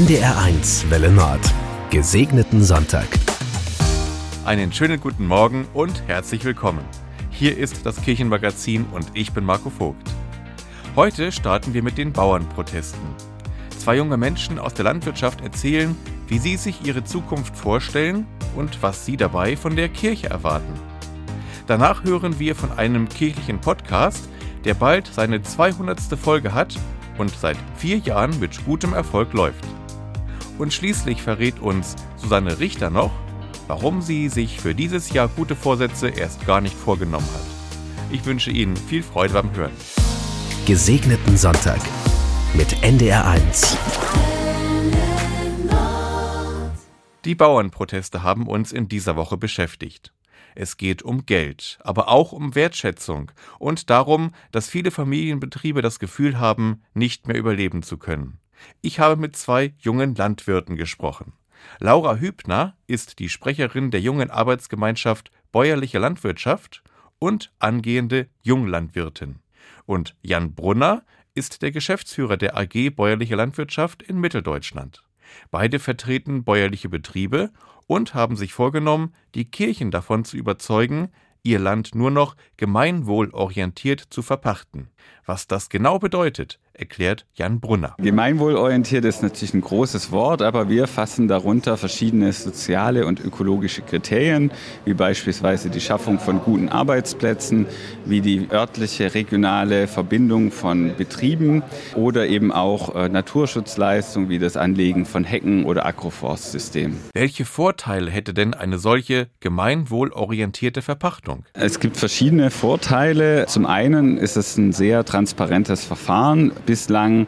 NDR1 Welle Nord. Gesegneten Sonntag. Einen schönen guten Morgen und herzlich willkommen. Hier ist das Kirchenmagazin und ich bin Marco Vogt. Heute starten wir mit den Bauernprotesten. Zwei junge Menschen aus der Landwirtschaft erzählen, wie sie sich ihre Zukunft vorstellen und was sie dabei von der Kirche erwarten. Danach hören wir von einem kirchlichen Podcast, der bald seine 200. Folge hat und seit vier Jahren mit gutem Erfolg läuft. Und schließlich verrät uns Susanne Richter noch, warum sie sich für dieses Jahr gute Vorsätze erst gar nicht vorgenommen hat. Ich wünsche Ihnen viel Freude beim Hören. Gesegneten Sonntag mit NDR1. Die Bauernproteste haben uns in dieser Woche beschäftigt. Es geht um Geld, aber auch um Wertschätzung und darum, dass viele Familienbetriebe das Gefühl haben, nicht mehr überleben zu können. Ich habe mit zwei jungen Landwirten gesprochen. Laura Hübner ist die Sprecherin der jungen Arbeitsgemeinschaft Bäuerliche Landwirtschaft und angehende Junglandwirtin. Und Jan Brunner ist der Geschäftsführer der AG Bäuerliche Landwirtschaft in Mitteldeutschland. Beide vertreten bäuerliche Betriebe und haben sich vorgenommen, die Kirchen davon zu überzeugen, ihr Land nur noch gemeinwohlorientiert zu verpachten. Was das genau bedeutet, erklärt Jan Brunner. Gemeinwohlorientiert ist natürlich ein großes Wort, aber wir fassen darunter verschiedene soziale und ökologische Kriterien, wie beispielsweise die Schaffung von guten Arbeitsplätzen, wie die örtliche, regionale Verbindung von Betrieben oder eben auch äh, Naturschutzleistungen wie das Anlegen von Hecken oder Agroforstsystemen. Welche Vorteile hätte denn eine solche gemeinwohlorientierte Verpachtung? Es gibt verschiedene Vorteile. Zum einen ist es ein sehr transparentes Verfahren. Bislang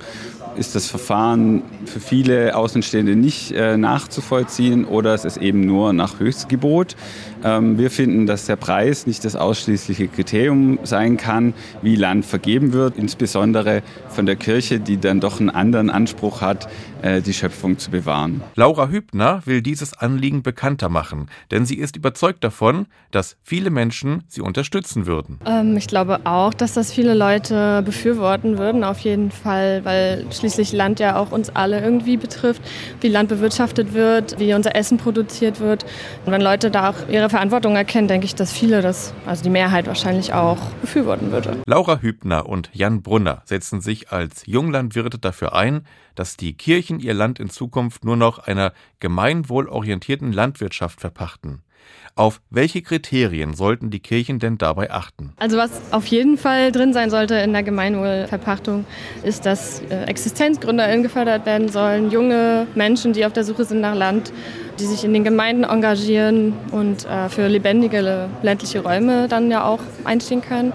ist das Verfahren für viele Außenstehende nicht äh, nachzuvollziehen oder es ist eben nur nach Höchstgebot. Ähm, wir finden, dass der Preis nicht das ausschließliche Kriterium sein kann, wie Land vergeben wird, insbesondere von der Kirche, die dann doch einen anderen Anspruch hat, äh, die Schöpfung zu bewahren. Laura Hübner will dieses Anliegen bekannter machen, denn sie ist überzeugt davon, dass viele Menschen sie unterstützen würden. Ähm, ich glaube auch, dass das viele Leute befürworten würden, auf jeden Fall, weil schließlich Land ja auch uns alle irgendwie betrifft, wie Land bewirtschaftet wird, wie unser Essen produziert wird. Und wenn Leute da auch ihre Verantwortung erkennen, denke ich, dass viele das, also die Mehrheit wahrscheinlich auch befürworten würde. Laura Hübner und Jan Brunner setzen sich als Junglandwirte dafür ein, dass die Kirchen ihr Land in Zukunft nur noch einer gemeinwohlorientierten Landwirtschaft verpachten. Auf welche Kriterien sollten die Kirchen denn dabei achten? Also was auf jeden Fall drin sein sollte in der Gemeinwohlverpachtung, ist, dass äh, ExistenzgründerInnen gefördert werden sollen, junge Menschen, die auf der Suche sind nach Land, die sich in den Gemeinden engagieren und äh, für lebendige ländliche Räume dann ja auch einstehen können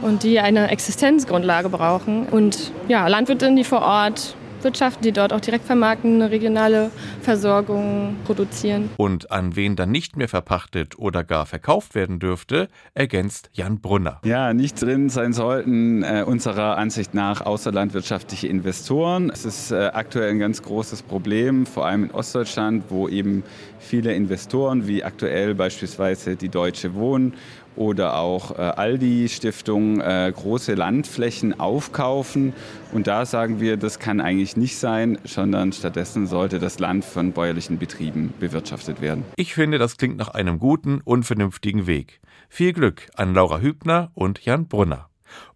und die eine Existenzgrundlage brauchen. Und ja, Landwirtinnen, die vor Ort wirtschaften, die dort auch direkt vermarkten, eine regionale Versorgung produzieren. Und an wen dann nicht mehr verpachtet oder gar verkauft werden dürfte, ergänzt Jan Brunner. Ja, nicht drin sein sollten äh, unserer Ansicht nach außerlandwirtschaftliche Investoren. Es ist äh, aktuell ein ganz großes Problem, vor allem in Ostdeutschland, wo eben viele Investoren wie aktuell beispielsweise die Deutsche Wohnen oder auch äh, Aldi-Stiftung äh, große Landflächen aufkaufen. Und da sagen wir, das kann eigentlich nicht sein, sondern stattdessen sollte das Land von bäuerlichen Betrieben bewirtschaftet werden. Ich finde, das klingt nach einem guten und vernünftigen Weg. Viel Glück an Laura Hübner und Jan Brunner.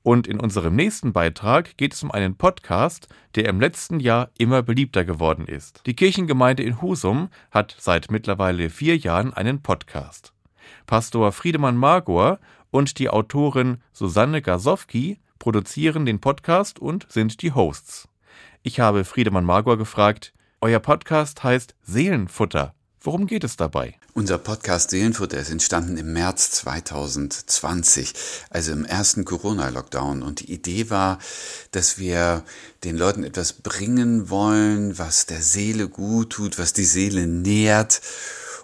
Und in unserem nächsten Beitrag geht es um einen Podcast, der im letzten Jahr immer beliebter geworden ist. Die Kirchengemeinde in Husum hat seit mittlerweile vier Jahren einen Podcast. Pastor Friedemann Magor und die Autorin Susanne Gasowski produzieren den Podcast und sind die Hosts. Ich habe Friedemann Magor gefragt, euer Podcast heißt Seelenfutter. Worum geht es dabei? Unser Podcast Seelenfutter ist entstanden im März 2020, also im ersten Corona-Lockdown. Und die Idee war, dass wir den Leuten etwas bringen wollen, was der Seele gut tut, was die Seele nährt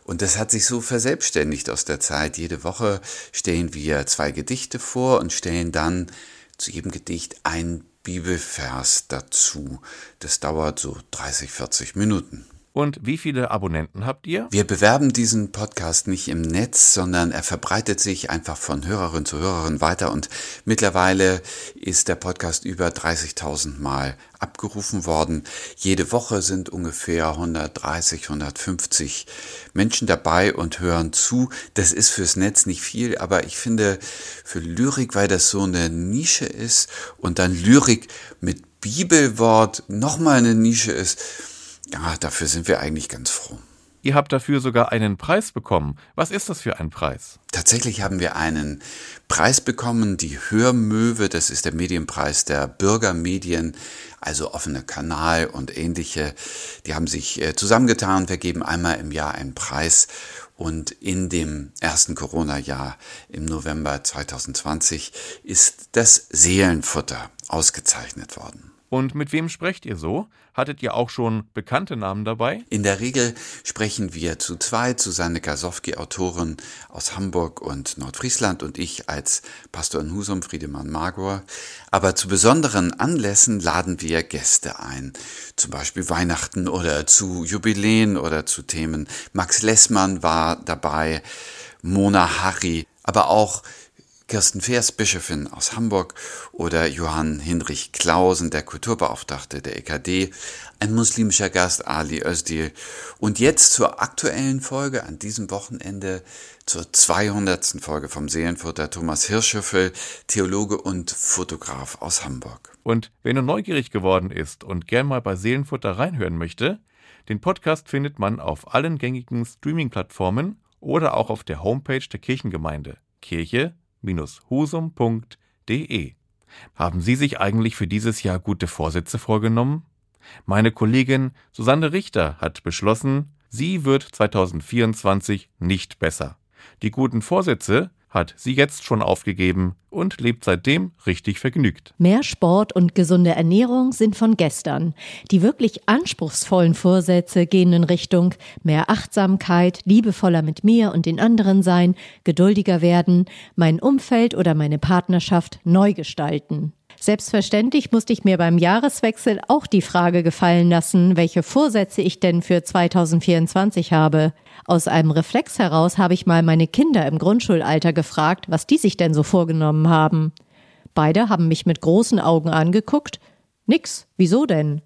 und das hat sich so verselbstständigt aus der Zeit. Jede Woche stellen wir zwei Gedichte vor und stellen dann zu jedem Gedicht ein Bibelvers dazu. Das dauert so 30, 40 Minuten. Und wie viele Abonnenten habt ihr? Wir bewerben diesen Podcast nicht im Netz, sondern er verbreitet sich einfach von Hörerin zu Hörerin weiter und mittlerweile ist der Podcast über 30.000 Mal abgerufen worden. Jede Woche sind ungefähr 130, 150 Menschen dabei und hören zu. Das ist fürs Netz nicht viel, aber ich finde für Lyrik, weil das so eine Nische ist und dann Lyrik mit Bibelwort nochmal eine Nische ist, ja, dafür sind wir eigentlich ganz froh. Ihr habt dafür sogar einen Preis bekommen. Was ist das für ein Preis? Tatsächlich haben wir einen Preis bekommen, die Hörmöwe, das ist der Medienpreis der Bürgermedien, also offener Kanal und ähnliche. Die haben sich äh, zusammengetan. Wir geben einmal im Jahr einen Preis und in dem ersten Corona-Jahr im November 2020 ist das Seelenfutter ausgezeichnet worden. Und mit wem sprecht ihr so? Hattet ihr auch schon bekannte Namen dabei? In der Regel sprechen wir zu zweit, Susanne Gasowski, Autorin aus Hamburg und Nordfriesland und ich als Pastor in Husum, Friedemann Magor. Aber zu besonderen Anlässen laden wir Gäste ein. Zum Beispiel Weihnachten oder zu Jubiläen oder zu Themen. Max Lessmann war dabei, Mona Harry, aber auch Kirsten Feers, Bischöfin aus Hamburg, oder Johann Hinrich Klausen, der Kulturbeauftragte der EKD, ein muslimischer Gast, Ali Özdil. Und jetzt zur aktuellen Folge an diesem Wochenende, zur 200. Folge vom Seelenfutter, Thomas Hirschöffel, Theologe und Fotograf aus Hamburg. Und wer nur neugierig geworden ist und gern mal bei Seelenfutter reinhören möchte, den Podcast findet man auf allen gängigen Streaming-Plattformen oder auch auf der Homepage der Kirchengemeinde. Kirche husum.de. Haben Sie sich eigentlich für dieses Jahr gute Vorsätze vorgenommen? Meine Kollegin Susanne Richter hat beschlossen, sie wird 2024 nicht besser. Die guten Vorsätze hat sie jetzt schon aufgegeben und lebt seitdem richtig vergnügt. Mehr Sport und gesunde Ernährung sind von gestern. Die wirklich anspruchsvollen Vorsätze gehen in Richtung mehr Achtsamkeit, liebevoller mit mir und den anderen sein, geduldiger werden, mein Umfeld oder meine Partnerschaft neu gestalten. Selbstverständlich musste ich mir beim Jahreswechsel auch die Frage gefallen lassen, welche Vorsätze ich denn für 2024 habe. Aus einem Reflex heraus habe ich mal meine Kinder im Grundschulalter gefragt, was die sich denn so vorgenommen haben. Beide haben mich mit großen Augen angeguckt. Nix, wieso denn?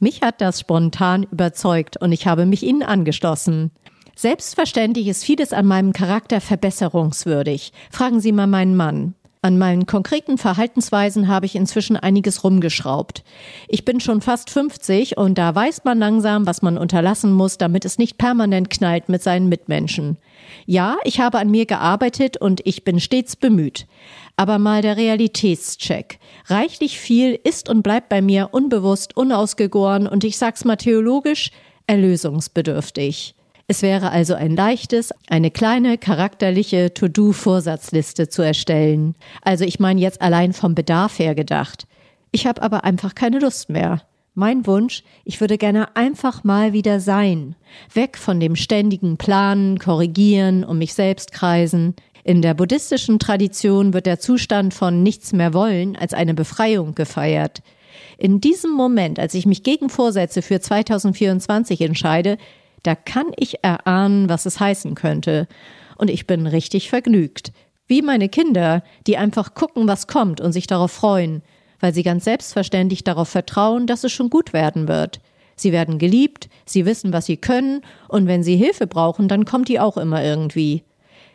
Mich hat das spontan überzeugt und ich habe mich ihnen angeschlossen. Selbstverständlich ist vieles an meinem Charakter verbesserungswürdig. Fragen Sie mal meinen Mann. An meinen konkreten Verhaltensweisen habe ich inzwischen einiges rumgeschraubt. Ich bin schon fast 50 und da weiß man langsam, was man unterlassen muss, damit es nicht permanent knallt mit seinen Mitmenschen. Ja, ich habe an mir gearbeitet und ich bin stets bemüht. Aber mal der Realitätscheck. Reichlich viel ist und bleibt bei mir unbewusst, unausgegoren und ich sag's mal theologisch, erlösungsbedürftig. Es wäre also ein leichtes, eine kleine charakterliche To-Do-Vorsatzliste zu erstellen. Also ich meine jetzt allein vom Bedarf her gedacht. Ich habe aber einfach keine Lust mehr. Mein Wunsch, ich würde gerne einfach mal wieder sein. Weg von dem ständigen Planen, Korrigieren, um mich selbst kreisen. In der buddhistischen Tradition wird der Zustand von nichts mehr wollen als eine Befreiung gefeiert. In diesem Moment, als ich mich gegen Vorsätze für 2024 entscheide, da kann ich erahnen, was es heißen könnte. Und ich bin richtig vergnügt. Wie meine Kinder, die einfach gucken, was kommt und sich darauf freuen, weil sie ganz selbstverständlich darauf vertrauen, dass es schon gut werden wird. Sie werden geliebt, sie wissen, was sie können, und wenn sie Hilfe brauchen, dann kommt die auch immer irgendwie.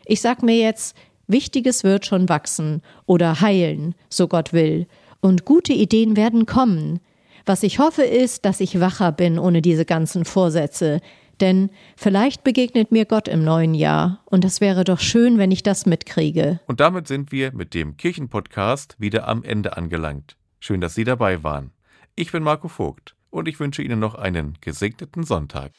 Ich sag mir jetzt, Wichtiges wird schon wachsen oder heilen, so Gott will, und gute Ideen werden kommen. Was ich hoffe ist, dass ich wacher bin ohne diese ganzen Vorsätze, denn vielleicht begegnet mir Gott im neuen Jahr und es wäre doch schön, wenn ich das mitkriege. Und damit sind wir mit dem Kirchenpodcast wieder am Ende angelangt. Schön, dass Sie dabei waren. Ich bin Marco Vogt und ich wünsche Ihnen noch einen gesegneten Sonntag.